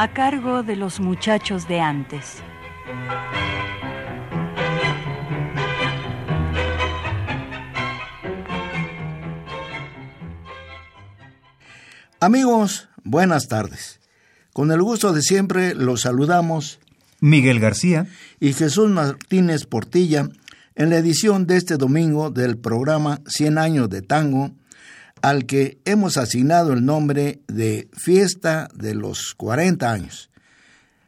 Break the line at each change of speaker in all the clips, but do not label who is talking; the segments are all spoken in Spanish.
A cargo de los muchachos de antes.
Amigos, buenas tardes. Con el gusto de siempre los saludamos
Miguel García
y Jesús Martínez Portilla en la edición de este domingo del programa 100 años de tango al que hemos asignado el nombre de Fiesta de los 40 años.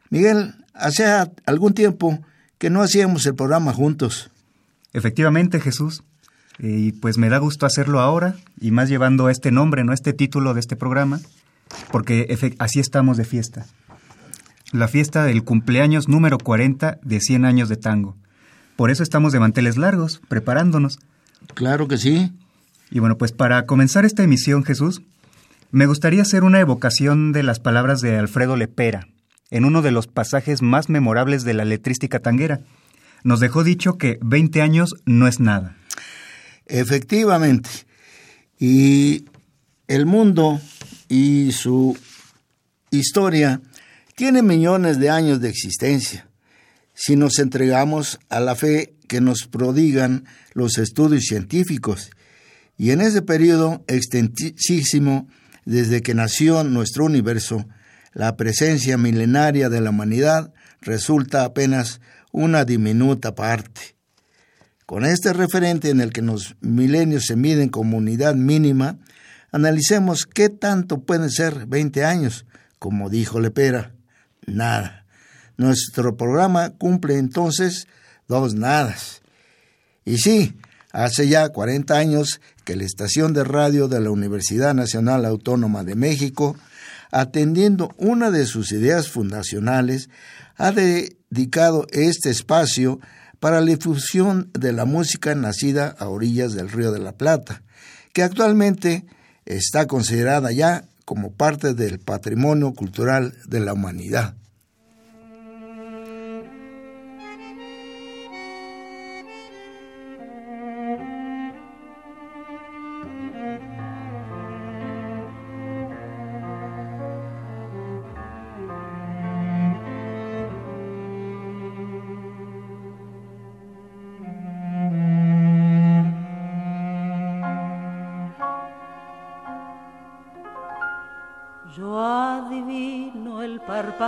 Miguel, hacía algún tiempo que no hacíamos el programa juntos.
Efectivamente, Jesús. Y pues me da gusto hacerlo ahora, y más llevando este nombre, no este título de este programa, porque así estamos de fiesta. La fiesta del cumpleaños número 40 de 100 años de tango. Por eso estamos de manteles largos, preparándonos.
Claro que sí.
Y bueno, pues para comenzar esta emisión, Jesús, me gustaría hacer una evocación de las palabras de Alfredo Lepera, en uno de los pasajes más memorables de la letrística tanguera. Nos dejó dicho que 20 años no es nada.
Efectivamente. Y el mundo y su historia tiene millones de años de existencia. Si nos entregamos a la fe que nos prodigan los estudios científicos y en ese periodo extensísimo, desde que nació nuestro universo, la presencia milenaria de la humanidad resulta apenas una diminuta parte. Con este referente en el que los milenios se miden como unidad mínima, analicemos qué tanto pueden ser 20 años, como dijo Lepera. Nada. Nuestro programa cumple entonces dos nadas. Y sí, hace ya 40 años que la estación de radio de la Universidad Nacional Autónoma de México, atendiendo una de sus ideas fundacionales, ha dedicado este espacio para la difusión de la música nacida a orillas del Río de la Plata, que actualmente está considerada ya como parte del patrimonio cultural de la humanidad.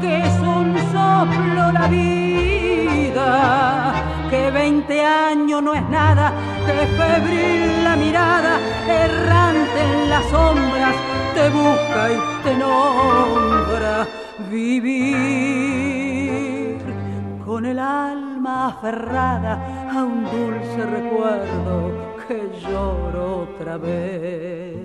que es un soplo la vida, que veinte años no es nada, que febril la mirada, errante en las sombras, te busca y te nombra vivir con el alma aferrada a un dulce recuerdo que lloro otra vez.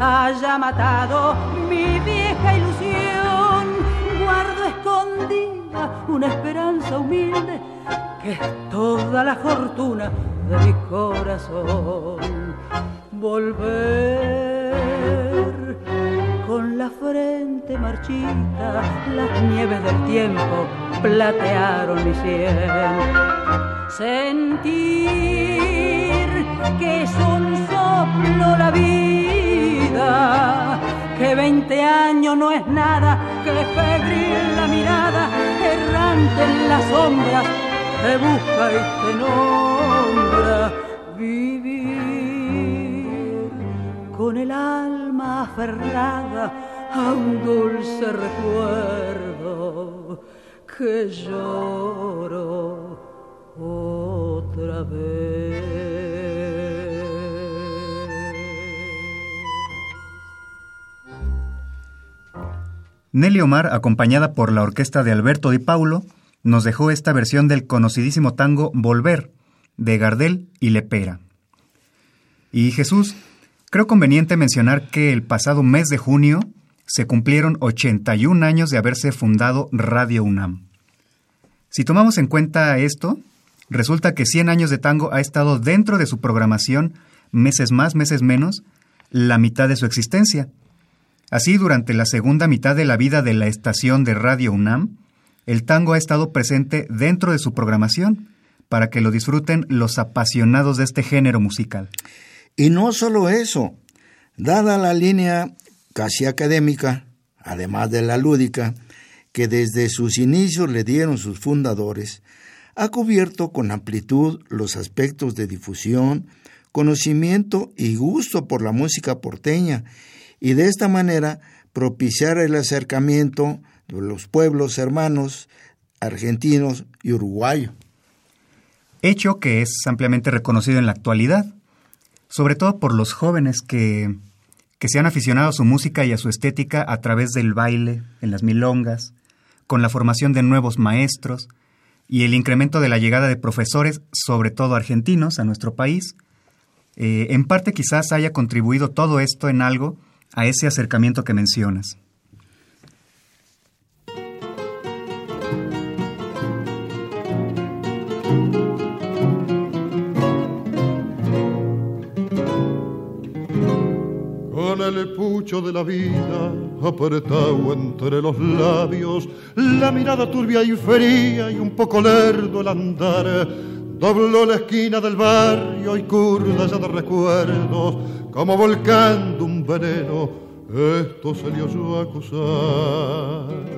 haya matado mi vieja ilusión, guardo escondida una esperanza humilde que es toda la fortuna de mi corazón. Volver con la frente marchita, las nieves del tiempo platearon mi sien. Sentir que es un soplo la vida, que veinte años no es nada, que febril la mirada, errante en las sombras, te busca y te nombra vivir con el alma aferrada a un dulce recuerdo que lloro otra vez.
Nelly Omar, acompañada por la orquesta de Alberto Di Paulo, nos dejó esta versión del conocidísimo tango Volver, de Gardel y Lepera. Y Jesús, creo conveniente mencionar que el pasado mes de junio se cumplieron 81 años de haberse fundado Radio UNAM. Si tomamos en cuenta esto, resulta que 100 años de tango ha estado dentro de su programación meses más, meses menos, la mitad de su existencia. Así, durante la segunda mitad de la vida de la estación de Radio UNAM, el tango ha estado presente dentro de su programación para que lo disfruten los apasionados de este género musical.
Y no solo eso, dada la línea casi académica, además de la lúdica, que desde sus inicios le dieron sus fundadores, ha cubierto con amplitud los aspectos de difusión, conocimiento y gusto por la música porteña, y de esta manera propiciar el acercamiento de los pueblos hermanos argentinos y uruguayos.
Hecho que es ampliamente reconocido en la actualidad, sobre todo por los jóvenes que, que se han aficionado a su música y a su estética a través del baile, en las milongas, con la formación de nuevos maestros y el incremento de la llegada de profesores, sobre todo argentinos, a nuestro país. Eh, en parte quizás haya contribuido todo esto en algo a ese acercamiento que mencionas.
Con el pucho de la vida apretado entre los labios, la mirada turbia y fría y un poco lerdo el andar. Dobló la esquina del barrio y curda ya de recuerdos, como volcando un veneno, esto se le oyó acusar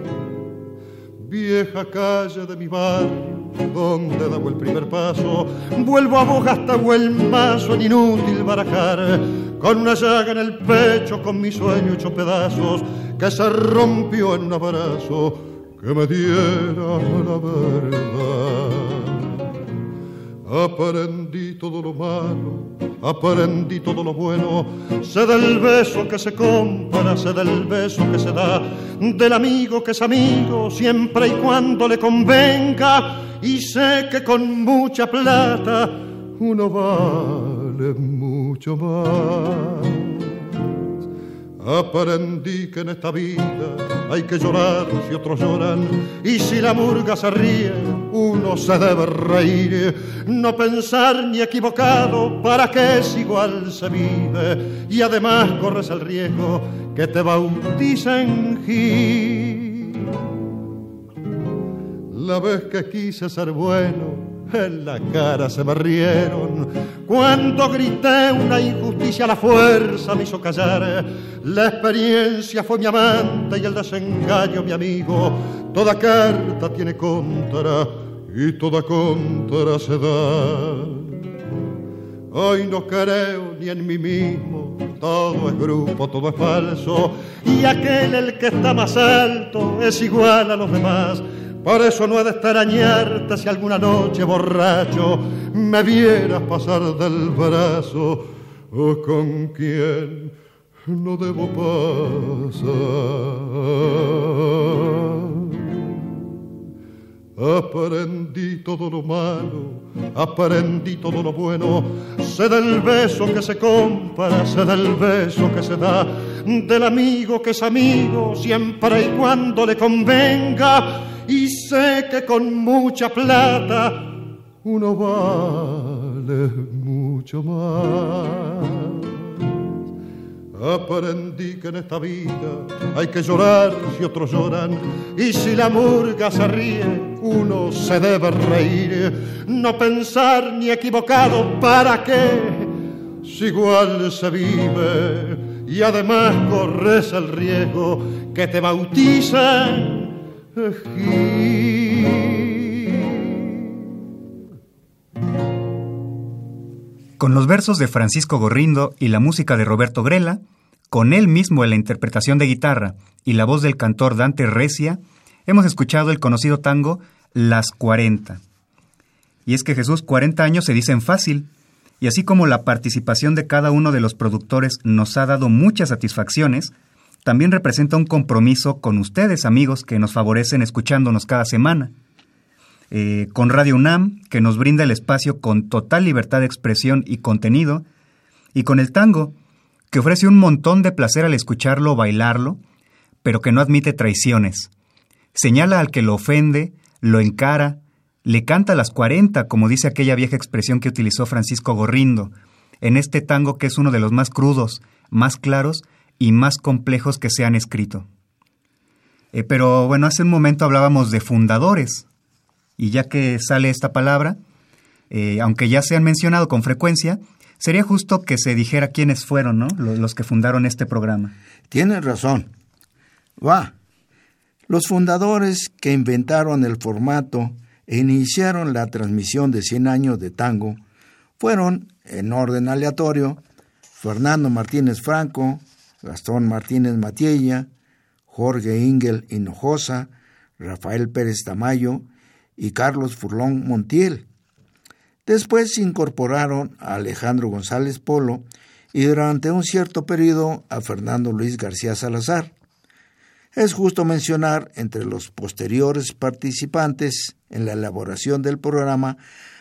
vieja calle de mi barrio, donde daba el primer paso, vuelvo a vos hasta el mazo en inútil barajar, con una llaga en el pecho, con mi sueño hecho pedazos, que se rompió en un abrazo que me diera la verdad. Aprendí todo lo malo, aprendí todo lo bueno. Sé del beso que se compra, sé del beso que se da, del amigo que es amigo siempre y cuando le convenga. Y sé que con mucha plata uno vale mucho más. Aprendí que en esta vida hay que llorar si otros lloran y si la murga se ríe uno se debe reír, no pensar ni equivocado para que es igual se vive y además corres el riesgo que te bauticen Gil. La vez que quise ser bueno en la cara se me rieron. Cuando grité una injusticia, la fuerza me hizo callar. La experiencia fue mi amante y el desengaño mi amigo. Toda carta tiene contra y toda contra se da. Hoy no creo ni en mí mismo, todo es grupo, todo es falso, y aquel el que está más alto es igual a los demás por eso no he de extrañarte si alguna noche borracho me vieras pasar del brazo o con quien no debo pasar. Aprendí todo lo malo, aprendí todo lo bueno. Sé del beso que se compra, sé del beso que se da, del amigo que es amigo siempre y cuando le convenga. Y sé que con mucha plata uno vale mucho más. Aprendí que en esta vida hay que llorar si otros lloran y si la murga se ríe uno se debe reír, no pensar ni equivocado para qué, si igual se vive y además corres el riesgo que te bautizan.
Con los versos de Francisco Gorrindo y la música de Roberto Grela, con él mismo en la interpretación de guitarra y la voz del cantor Dante Recia, hemos escuchado el conocido tango Las 40. Y es que Jesús 40 años se dicen fácil, y así como la participación de cada uno de los productores nos ha dado muchas satisfacciones, también representa un compromiso con ustedes, amigos, que nos favorecen escuchándonos cada semana. Eh, con Radio UNAM, que nos brinda el espacio con total libertad de expresión y contenido, y con el tango, que ofrece un montón de placer al escucharlo o bailarlo, pero que no admite traiciones. Señala al que lo ofende, lo encara, le canta a las cuarenta, como dice aquella vieja expresión que utilizó Francisco Gorrindo, en este tango que es uno de los más crudos, más claros y más complejos que se han escrito. Eh, pero bueno, hace un momento hablábamos de fundadores, y ya que sale esta palabra, eh, aunque ya se han mencionado con frecuencia, sería justo que se dijera quiénes fueron ¿no? los, los que fundaron este programa.
Tienes razón. Va. Los fundadores que inventaron el formato e iniciaron la transmisión de 100 años de tango fueron, en orden aleatorio, Fernando Martínez Franco, Gastón Martínez Matiella, Jorge Ingel Hinojosa, Rafael Pérez Tamayo y Carlos Furlón Montiel. Después se incorporaron a Alejandro González Polo y durante un cierto periodo a Fernando Luis García Salazar. Es justo mencionar entre los posteriores participantes en la elaboración del programa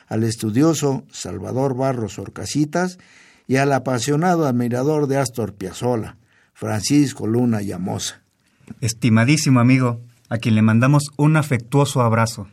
al estudioso Salvador Barros Orcasitas y al apasionado admirador de Astor Piazzolla, Francisco Luna Llamosa.
Estimadísimo amigo, a quien le mandamos un afectuoso abrazo.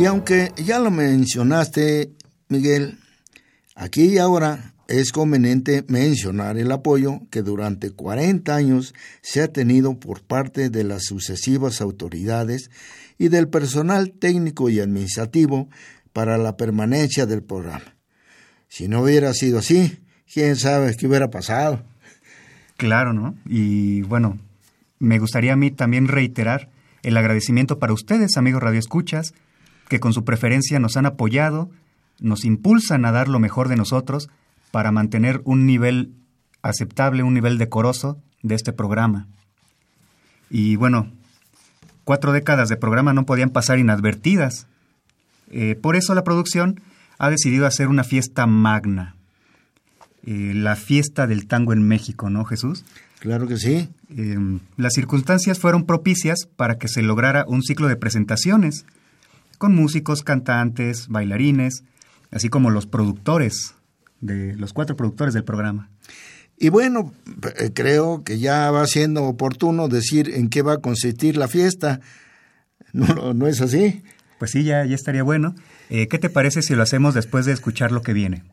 Y aunque ya lo mencionaste, Miguel, aquí y ahora es conveniente mencionar el apoyo que durante 40 años se ha tenido por parte de las sucesivas autoridades y del personal técnico y administrativo para la permanencia del programa. Si no hubiera sido así, quién sabe qué hubiera pasado.
Claro, ¿no? Y bueno, me gustaría a mí también reiterar el agradecimiento para ustedes, amigos radioescuchas, que con su preferencia nos han apoyado, nos impulsan a dar lo mejor de nosotros para mantener un nivel aceptable, un nivel decoroso de este programa. Y bueno, cuatro décadas de programa no podían pasar inadvertidas. Eh, por eso la producción ha decidido hacer una fiesta magna. Eh, la fiesta del tango en México, ¿no, Jesús?
Claro que sí.
Em, las circunstancias fueron propicias para que se lograra un ciclo de presentaciones, con músicos, cantantes, bailarines, así como los productores, de los cuatro productores del programa.
Y bueno, eh, creo que ya va siendo oportuno decir en qué va a consistir la fiesta. ¿No, no es así?
Pues sí, ya, ya estaría bueno. Eh, ¿Qué te parece si lo hacemos después de escuchar lo que viene?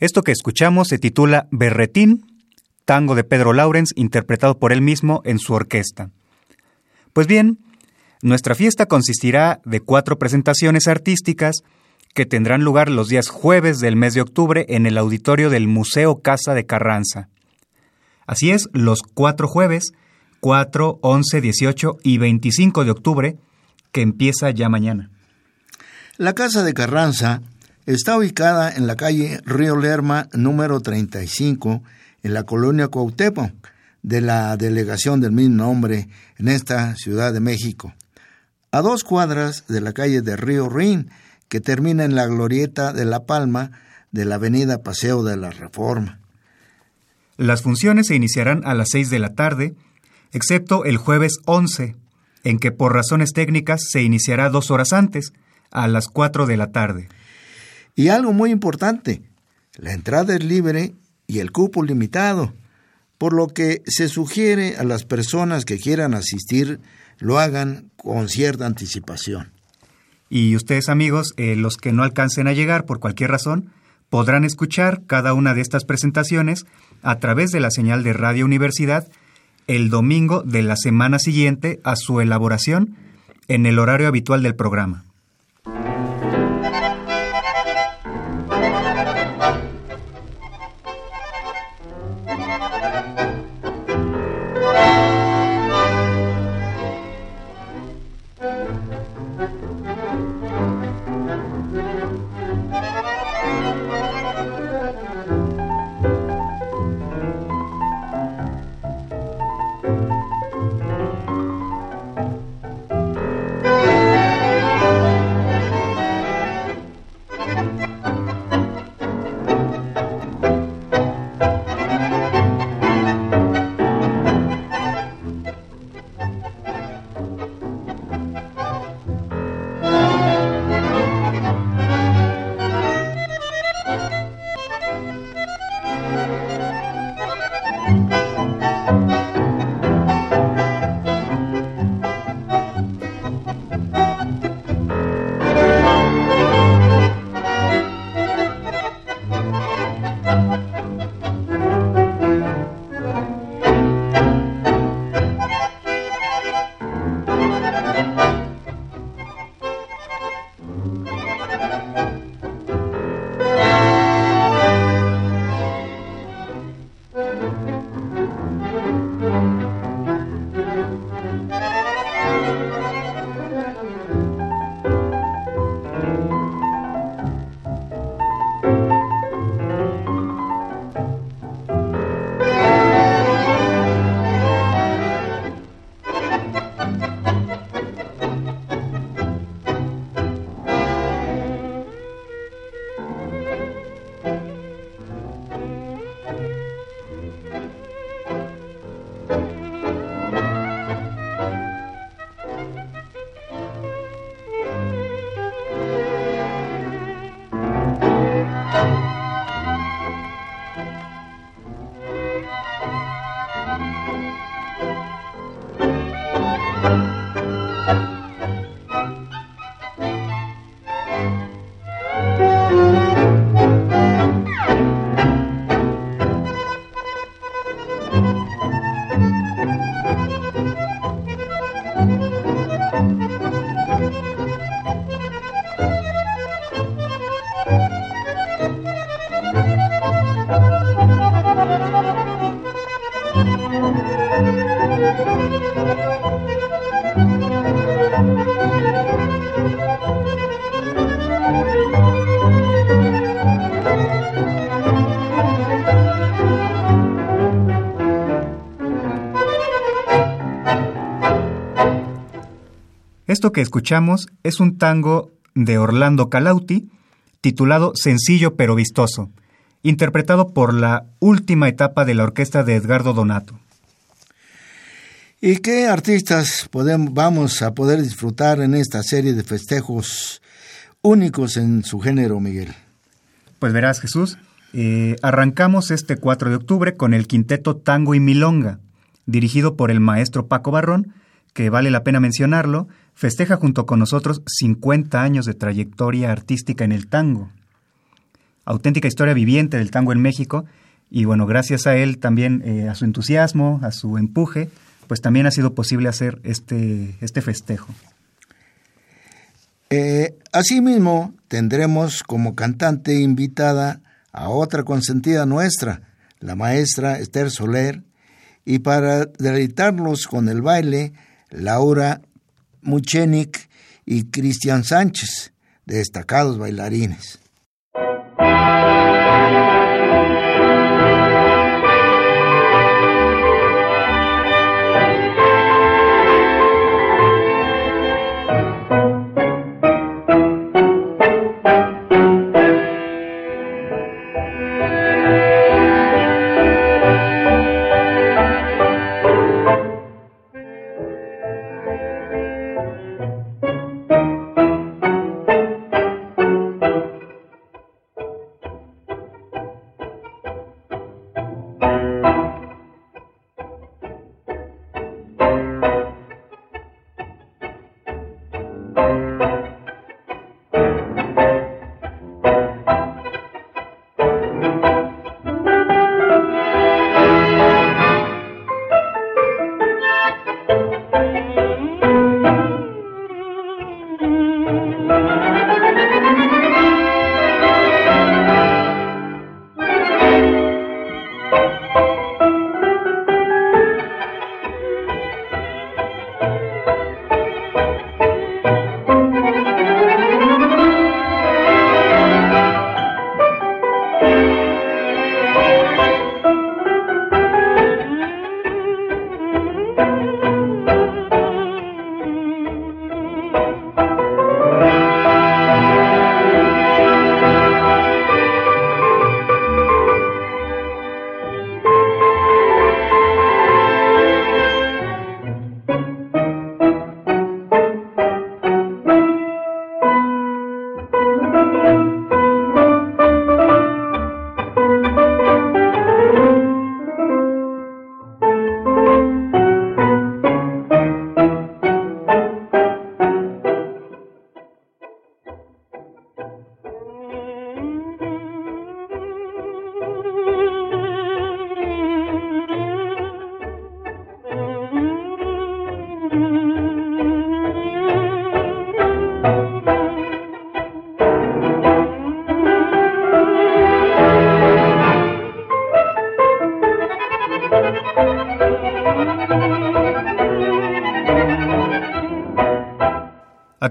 Esto que escuchamos se titula Berretín, tango de Pedro Laurens, interpretado por él mismo en su orquesta. Pues bien, nuestra fiesta consistirá de cuatro presentaciones artísticas que tendrán lugar los días jueves del mes de octubre en el auditorio del Museo Casa de Carranza. Así es, los cuatro jueves, 4, 11, 18 y 25 de octubre, que empieza ya mañana.
La Casa de Carranza Está ubicada en la calle Río Lerma número 35 en la colonia Cuauhtémoc de la delegación del mismo nombre en esta Ciudad de México, a dos cuadras de la calle de Río Rin que termina en la glorieta de La Palma de la avenida Paseo de la Reforma.
Las funciones se iniciarán a las 6 de la tarde, excepto el jueves 11, en que por razones técnicas se iniciará dos horas antes, a las 4 de la tarde.
Y algo muy importante, la entrada es libre y el cupo limitado, por lo que se sugiere a las personas que quieran asistir lo hagan con cierta anticipación.
Y ustedes amigos, eh, los que no alcancen a llegar por cualquier razón, podrán escuchar cada una de estas presentaciones a través de la señal de Radio Universidad el domingo de la semana siguiente a su elaboración en el horario habitual del programa. Esto que escuchamos es un tango de Orlando Calauti titulado Sencillo pero vistoso, interpretado por la última etapa de la orquesta de Edgardo Donato.
¿Y qué artistas podemos, vamos a poder disfrutar en esta serie de festejos únicos en su género, Miguel?
Pues verás, Jesús, eh, arrancamos este 4 de octubre con el quinteto Tango y Milonga, dirigido por el maestro Paco Barrón, que vale la pena mencionarlo, festeja junto con nosotros 50 años de trayectoria artística en el tango. Auténtica historia viviente del tango en México y bueno, gracias a él también, eh, a su entusiasmo, a su empuje, pues también ha sido posible hacer este, este festejo.
Eh, asimismo, tendremos como cantante invitada a otra consentida nuestra, la maestra Esther Soler, y para deleitarlos con el baile, Laura Muchenik y Cristian Sánchez, destacados bailarines.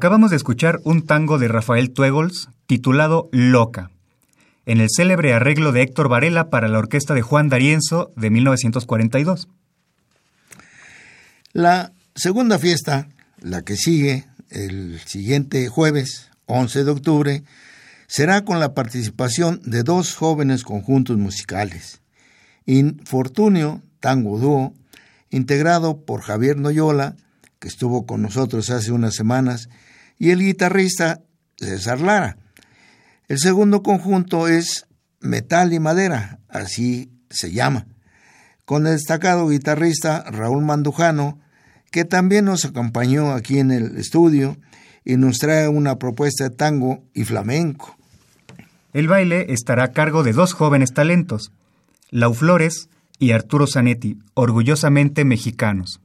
Acabamos de escuchar un tango de Rafael Tuegols titulado Loca, en el célebre arreglo de Héctor Varela para la orquesta de Juan D'Arienzo de 1942.
La segunda fiesta, la que sigue el siguiente jueves, 11 de octubre, será con la participación de dos jóvenes conjuntos musicales. Infortunio Tango Dúo, integrado por Javier Noyola, que estuvo con nosotros hace unas semanas, y el guitarrista César Lara. El segundo conjunto es Metal y Madera, así se llama, con el destacado guitarrista Raúl Mandujano, que también nos acompañó aquí en el estudio y nos trae una propuesta de tango y flamenco.
El baile estará a cargo de dos jóvenes talentos, Lau Flores y Arturo Zanetti, orgullosamente mexicanos.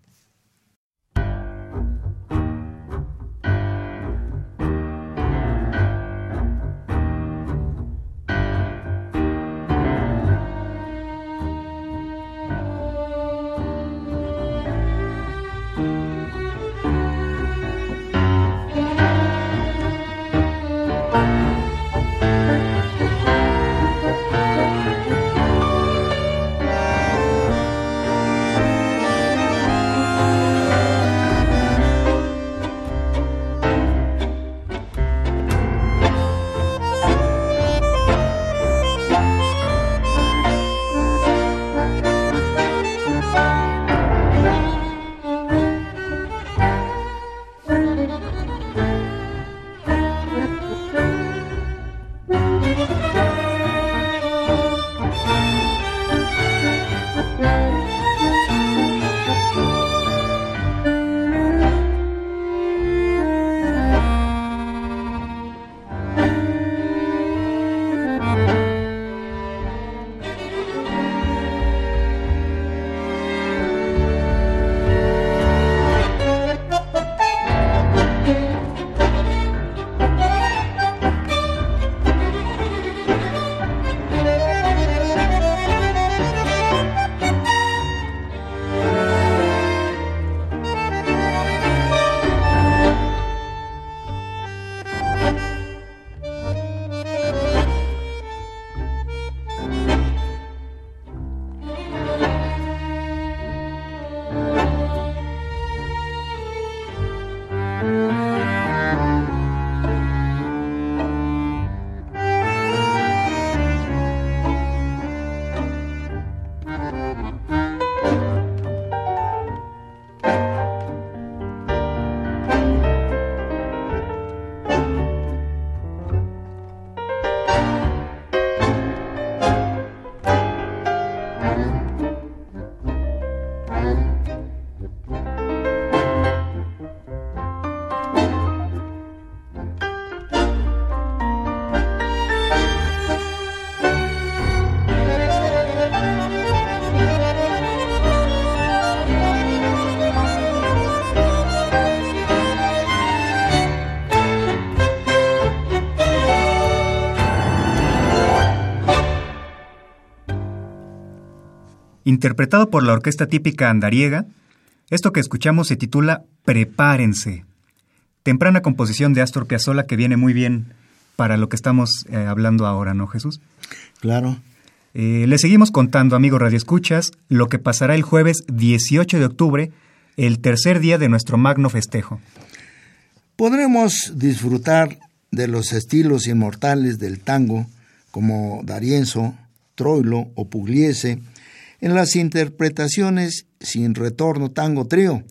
Interpretado por la orquesta típica andariega, esto que escuchamos se titula Prepárense. Temprana composición de Astor Piazzolla que viene muy bien para lo que estamos eh, hablando ahora, ¿no, Jesús?
Claro.
Eh, le seguimos contando, amigos Escuchas, lo que pasará el jueves 18 de octubre, el tercer día de nuestro magno festejo.
Podremos disfrutar de los estilos inmortales del tango, como Darienzo, Troilo o Pugliese, en las interpretaciones Sin Retorno Tango Trío,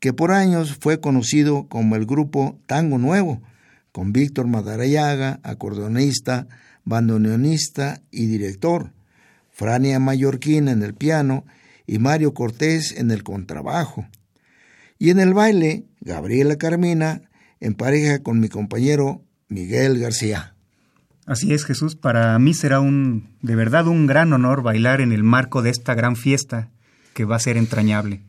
que por años fue conocido como el grupo Tango Nuevo, con Víctor Madarayaga, acordeonista, bandoneonista y director, Frania Mallorquín en el piano y Mario Cortés en el contrabajo. Y en el baile, Gabriela Carmina en pareja con mi compañero Miguel García.
Así es, Jesús. Para mí será un, de verdad, un gran honor bailar en el marco de esta gran fiesta que va a ser entrañable.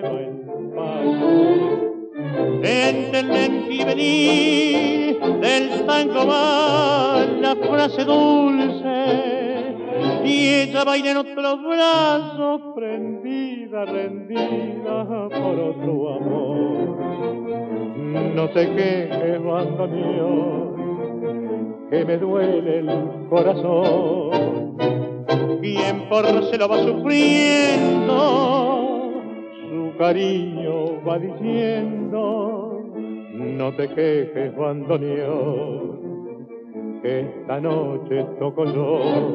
Tango lleva el paso. Enten y vení, del va la frase dulce, y ella baila en otros brazos, prendida, rendida por otro amor. No te quejes, bandoneón, que me duele el corazón. Quien por se lo va sufriendo, cariño va diciendo, no te quejes, bandoneón, que esta noche toco yo.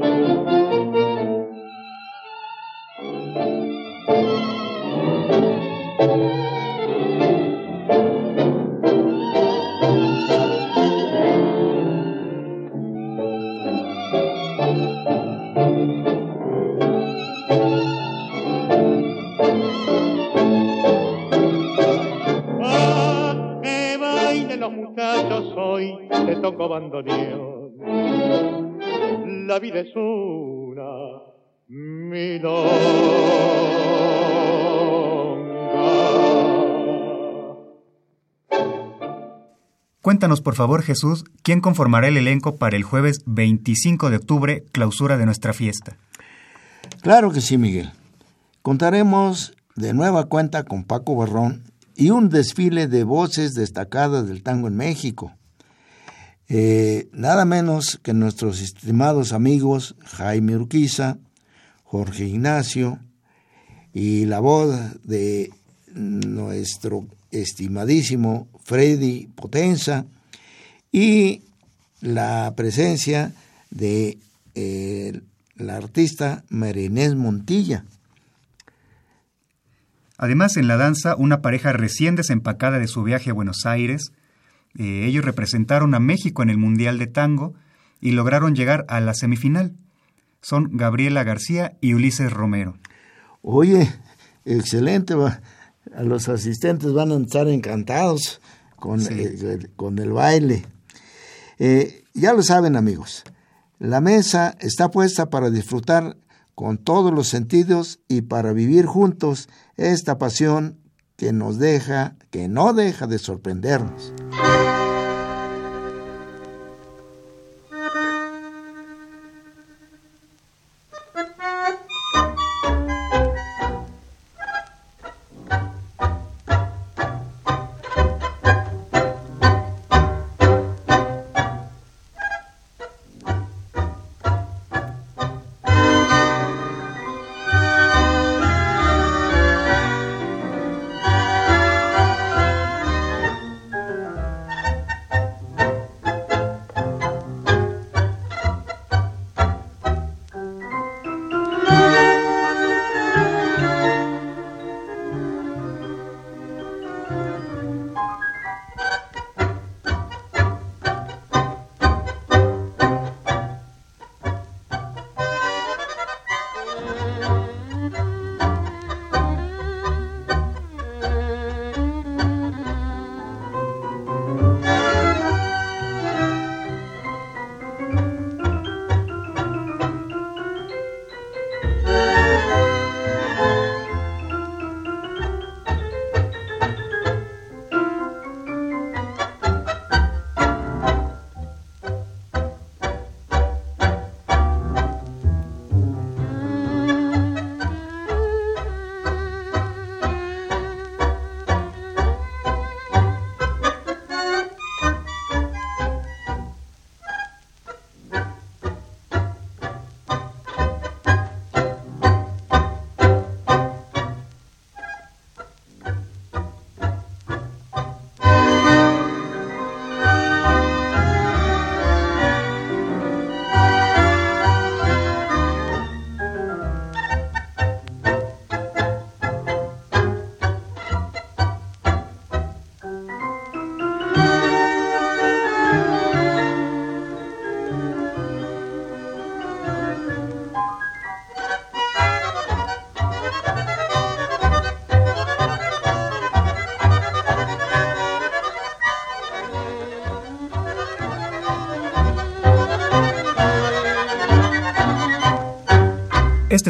La vida es una milonga.
Cuéntanos, por favor, Jesús, ¿quién conformará el elenco para el jueves 25 de octubre, clausura de nuestra fiesta?
Claro que sí, Miguel. Contaremos de nueva cuenta con Paco Barrón y un desfile de voces destacadas del tango en México. Eh, nada menos que nuestros estimados amigos Jaime Urquiza, Jorge Ignacio y la voz de nuestro estimadísimo Freddy Potenza y la presencia de eh, la artista Marinés Montilla.
Además, en la danza, una pareja recién desempacada de su viaje a Buenos Aires, eh, ellos representaron a México en el Mundial de Tango y lograron llegar a la semifinal. Son Gabriela García y Ulises Romero.
Oye, excelente. A los asistentes van a estar encantados con, el, con el baile. Eh, ya lo saben amigos, la mesa está puesta para disfrutar con todos los sentidos y para vivir juntos esta pasión que nos deja, que no deja de sorprendernos.
Este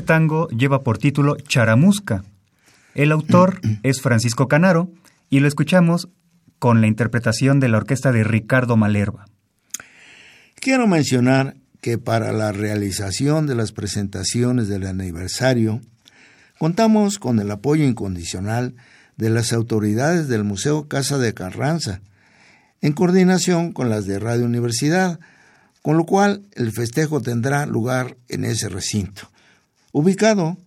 tango lleva por título Charamusca. El autor es Francisco Canaro y lo escuchamos con la interpretación de la orquesta de Ricardo Malerva.
Quiero mencionar que para la realización de las presentaciones del aniversario contamos con el apoyo incondicional de las autoridades del Museo Casa de Carranza, en coordinación con las de Radio Universidad, con lo cual el festejo tendrá lugar en ese recinto. Ubicado,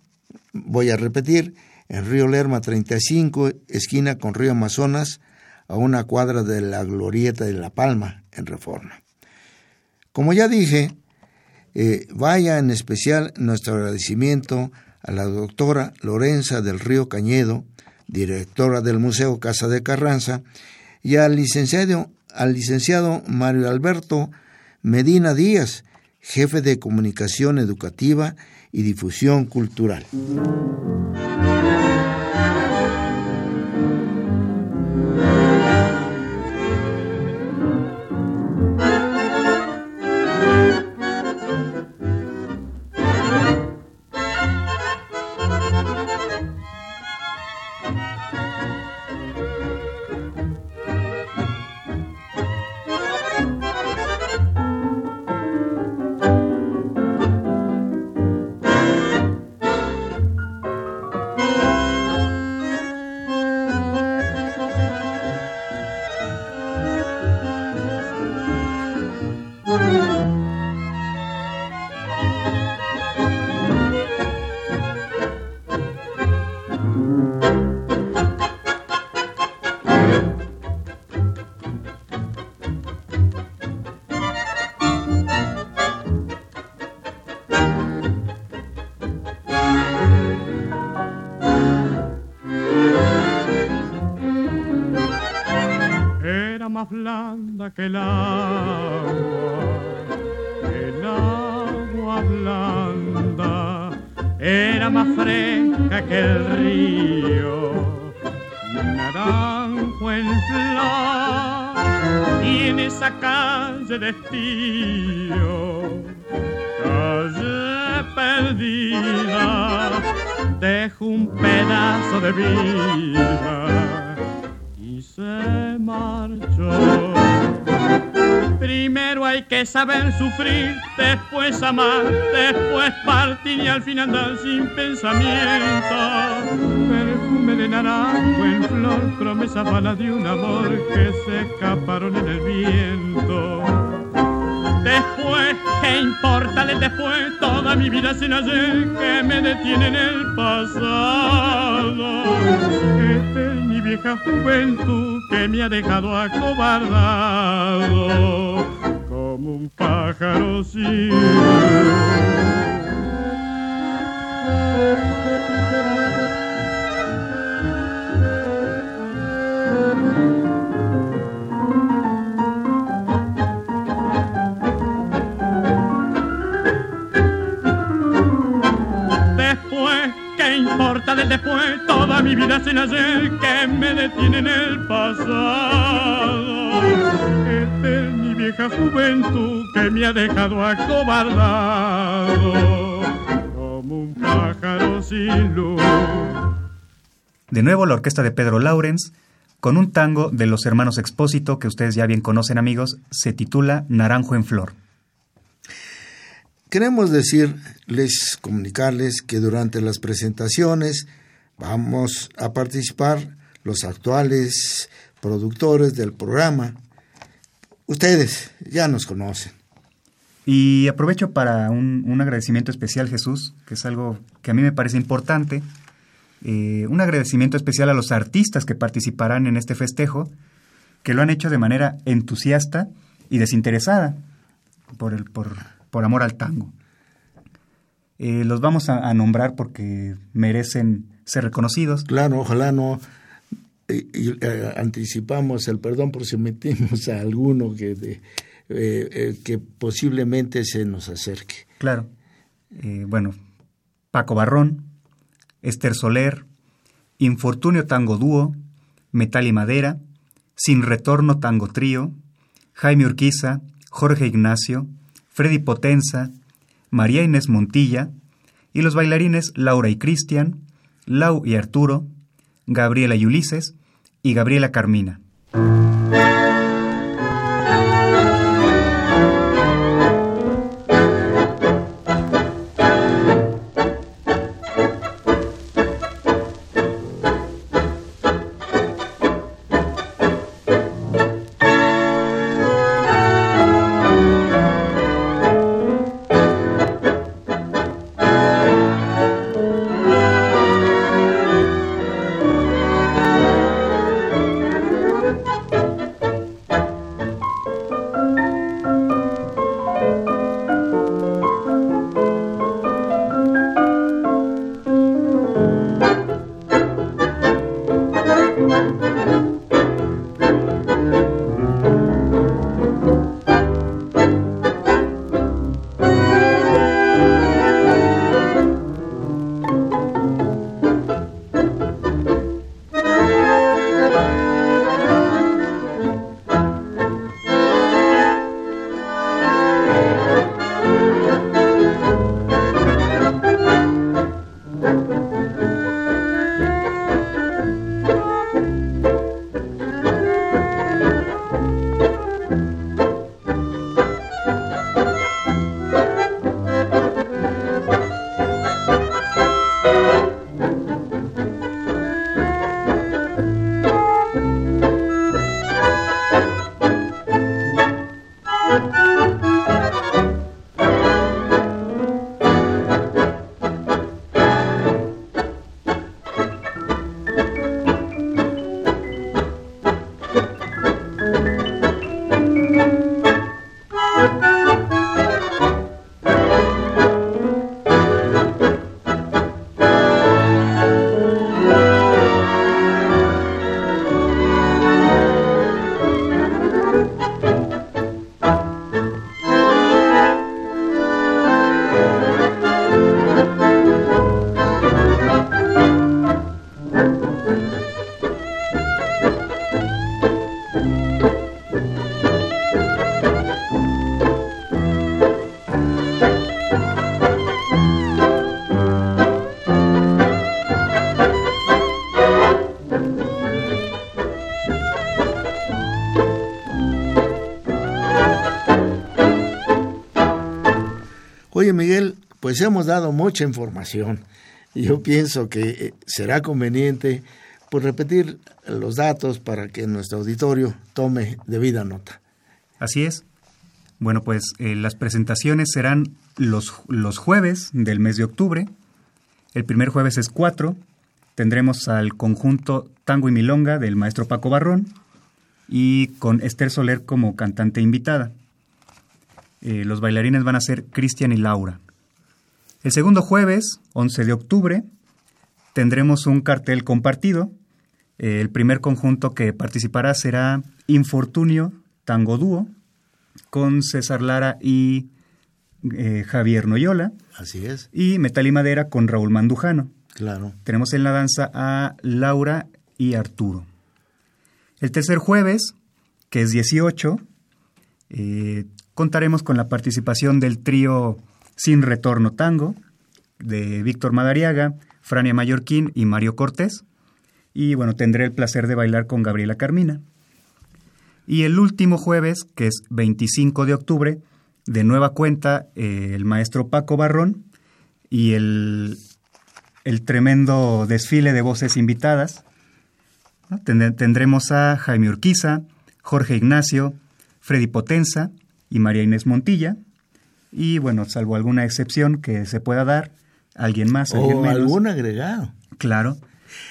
voy a repetir, en Río Lerma 35, esquina con Río Amazonas, a una cuadra de la Glorieta de La Palma, en Reforma. Como ya dije, eh, vaya en especial nuestro agradecimiento a la doctora Lorenza del Río Cañedo, directora del Museo Casa de Carranza, y al licenciado, al licenciado Mario Alberto Medina Díaz, jefe de Comunicación Educativa y Difusión Cultural.
Que el agua, el agua blanda era más fresca que el río, naranjo en flor, y en esa calle de estío, calle perdida, dejo un pedazo de vida se marchó. Primero hay que saber sufrir, después amar, después partir y al fin andar sin pensamiento. Perfume de naranjo en flor, promesa bala de un amor que se escaparon en el viento. Después, ¿qué importa el después? Toda mi vida sin ayer que me detiene en el pasado. Vieja juventud que me ha dejado acobardado como un pájaro sin del después toda mi vida sin ayer que me detiene en el pasado? Esta es mi vieja juventud que me ha dejado acobardado como un pájaro sin luz.
De nuevo la orquesta de Pedro Laurens con un tango de los hermanos Expósito que ustedes ya bien conocen amigos, se titula Naranjo en Flor.
Queremos decirles, comunicarles que durante las presentaciones vamos a participar los actuales productores del programa. Ustedes ya nos conocen.
Y aprovecho para un, agradecimiento especial, Jesús, que es algo que a mí me parece importante. Eh, un agradecimiento especial a los artistas que participarán en este festejo, que lo han hecho de manera entusiasta y desinteresada por, el, por, por amor al tango. Eh, los vamos a, nombrar porque merecen ser reconocidos.
Claro, ojalá no eh, anticipamos el perdón por si metimos a alguno que, eh, que posiblemente se nos acerque.
Claro. bueno, Paco Barrón, Esther Soler, Infortunio Tango Dúo, Metal y Madera, Sin Retorno Tango Trío, Jaime Urquiza, Jorge Ignacio, Freddy Potenza, María Inés Montilla, y los bailarines Laura y Cristian, Lau y Arturo, Gabriela y Ulises y Gabriela Carmina.
Pues hemos dado mucha información y yo pienso que eh, será conveniente pues, repetir los datos para que nuestro auditorio tome debida nota.
Así es. Bueno, pues eh, las presentaciones serán los, los jueves del mes de octubre. El primer jueves es 4. Tendremos al conjunto Tango y Milonga del maestro Paco Barrón y con Esther Soler como cantante invitada. Eh, los bailarines van a ser Cristian y Laura. El segundo jueves, 11 de octubre, tendremos un cartel compartido. Eh, el primer conjunto que participará será Infortunio Tango Dúo con César Lara y eh, Javier Noyola.
Así es.
Y Metal y Madera con Raúl Mandujano.
Claro.
Tenemos en la danza a Laura y Arturo. El tercer jueves, que es 18, eh, contaremos con la participación del trío Sin Retorno Tango de Víctor Madariaga, Frania Mallorquín y Mario Cortés. Y bueno, tendré el placer de bailar con Gabriela Carmina. Y el último jueves, que es 25 de octubre, de nueva cuenta, eh, el maestro Paco Barrón y el, el tremendo desfile de voces invitadas. Tendremos a Jaime Urquiza, Jorge Ignacio, Freddy Potenza y María Inés Montilla. Y bueno, salvo alguna excepción que se pueda dar, alguien más, alguien
o
menos.
algún agregado.
Claro.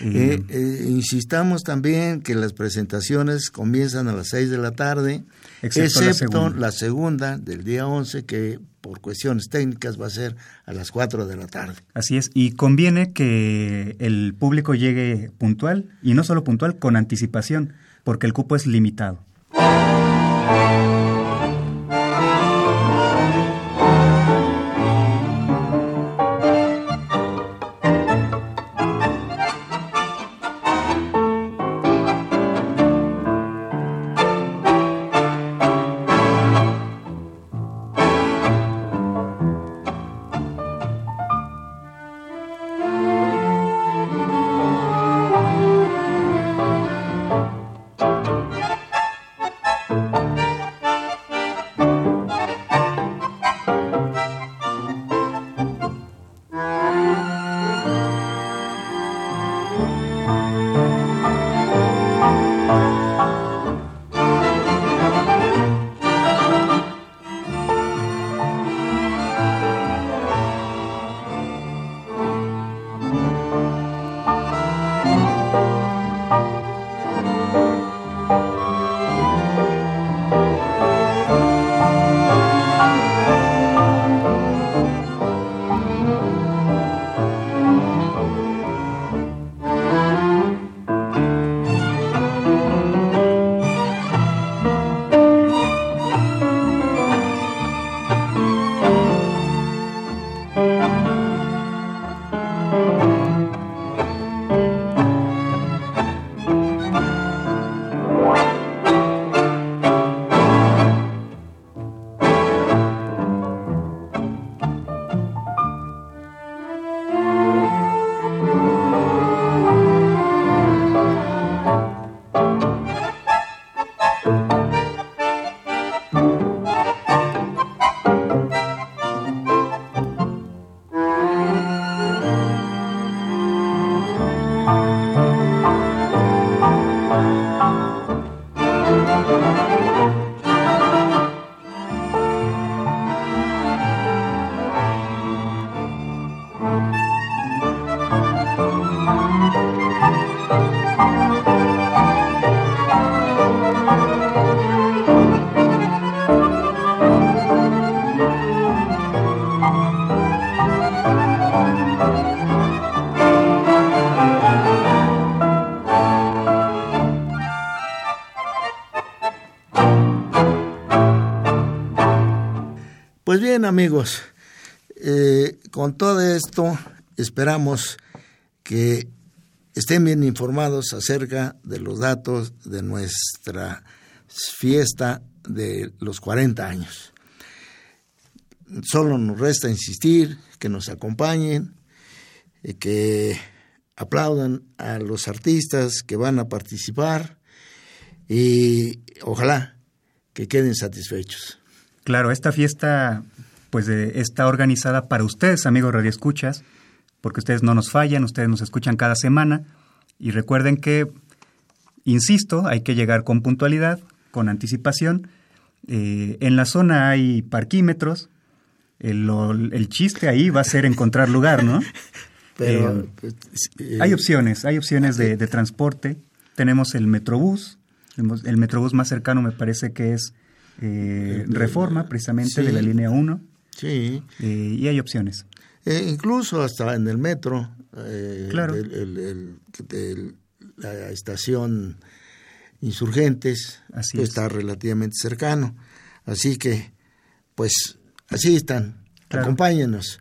Eh, eh, insistamos también que las presentaciones comienzan a las 6 de la tarde,
Excepto la
excepto
segunda.
la segunda del día 11, que por cuestiones técnicas va a ser a las 4 de la tarde.
Así es, y conviene que el público llegue puntual, y no solo puntual, con anticipación, porque el cupo es limitado.
Amigos, eh, con todo esto esperamos que estén bien informados acerca de los datos de nuestra fiesta de los 40 años. Solo nos resta insistir, que nos acompañen, y que aplaudan a los artistas que van a participar y ojalá que queden satisfechos.
Claro, esta fiesta pues está organizada para ustedes, amigos radioescuchas, porque ustedes no nos fallan, ustedes nos escuchan cada semana y recuerden que, insisto, hay que llegar con puntualidad, con anticipación. Eh, en la zona hay parquímetros, el, el, chiste ahí va a ser encontrar lugar, ¿no? Pero eh, pues, eh, hay opciones, hay opciones de, transporte. Tenemos el Metrobús, el Metrobús más cercano me parece que es Reforma, precisamente, de la línea 1.
Sí.
y hay opciones.
incluso hasta en el metro
eh, claro.
la estación Insurgentes está relativamente cercano. Así que, pues, así están. Acompáñenos.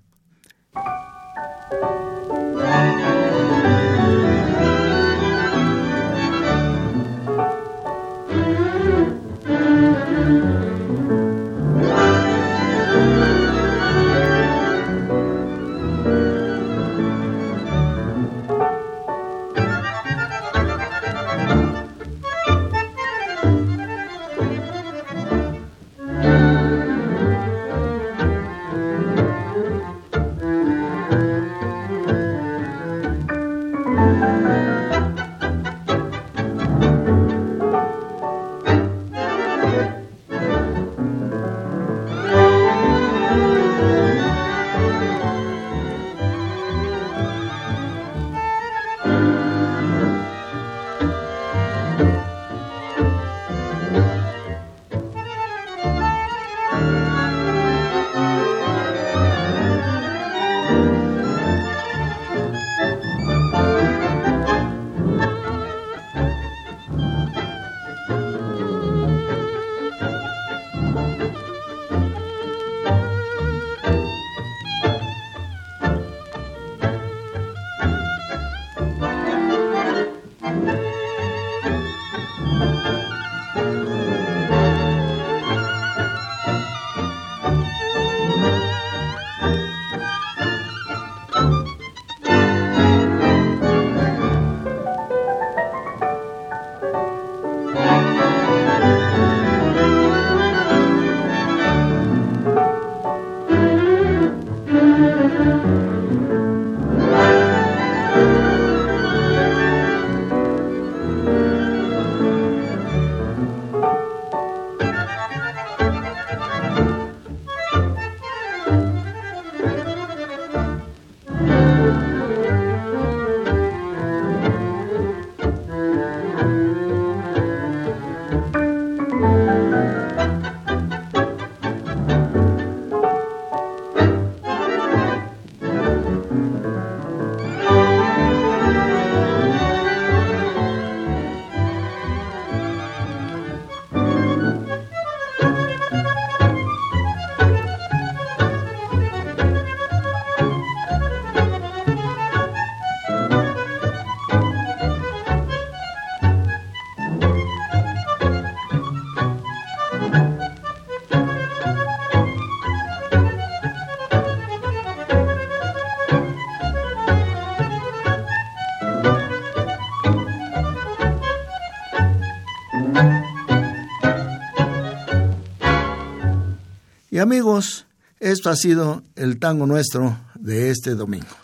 Y amigos, esto ha sido el tango nuestro de este domingo.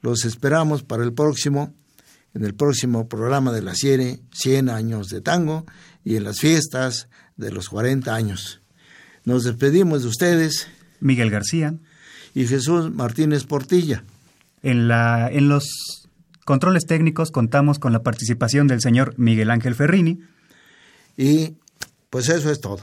Los esperamos para el próximo, en el próximo programa de la serie 100 años de tango y en las fiestas de los 40 años. Nos despedimos de ustedes.
Miguel García.
Y Jesús Martínez Portilla.
En, la, en los controles técnicos contamos con la participación del señor Miguel Ángel Ferrini.
Y pues eso es todo.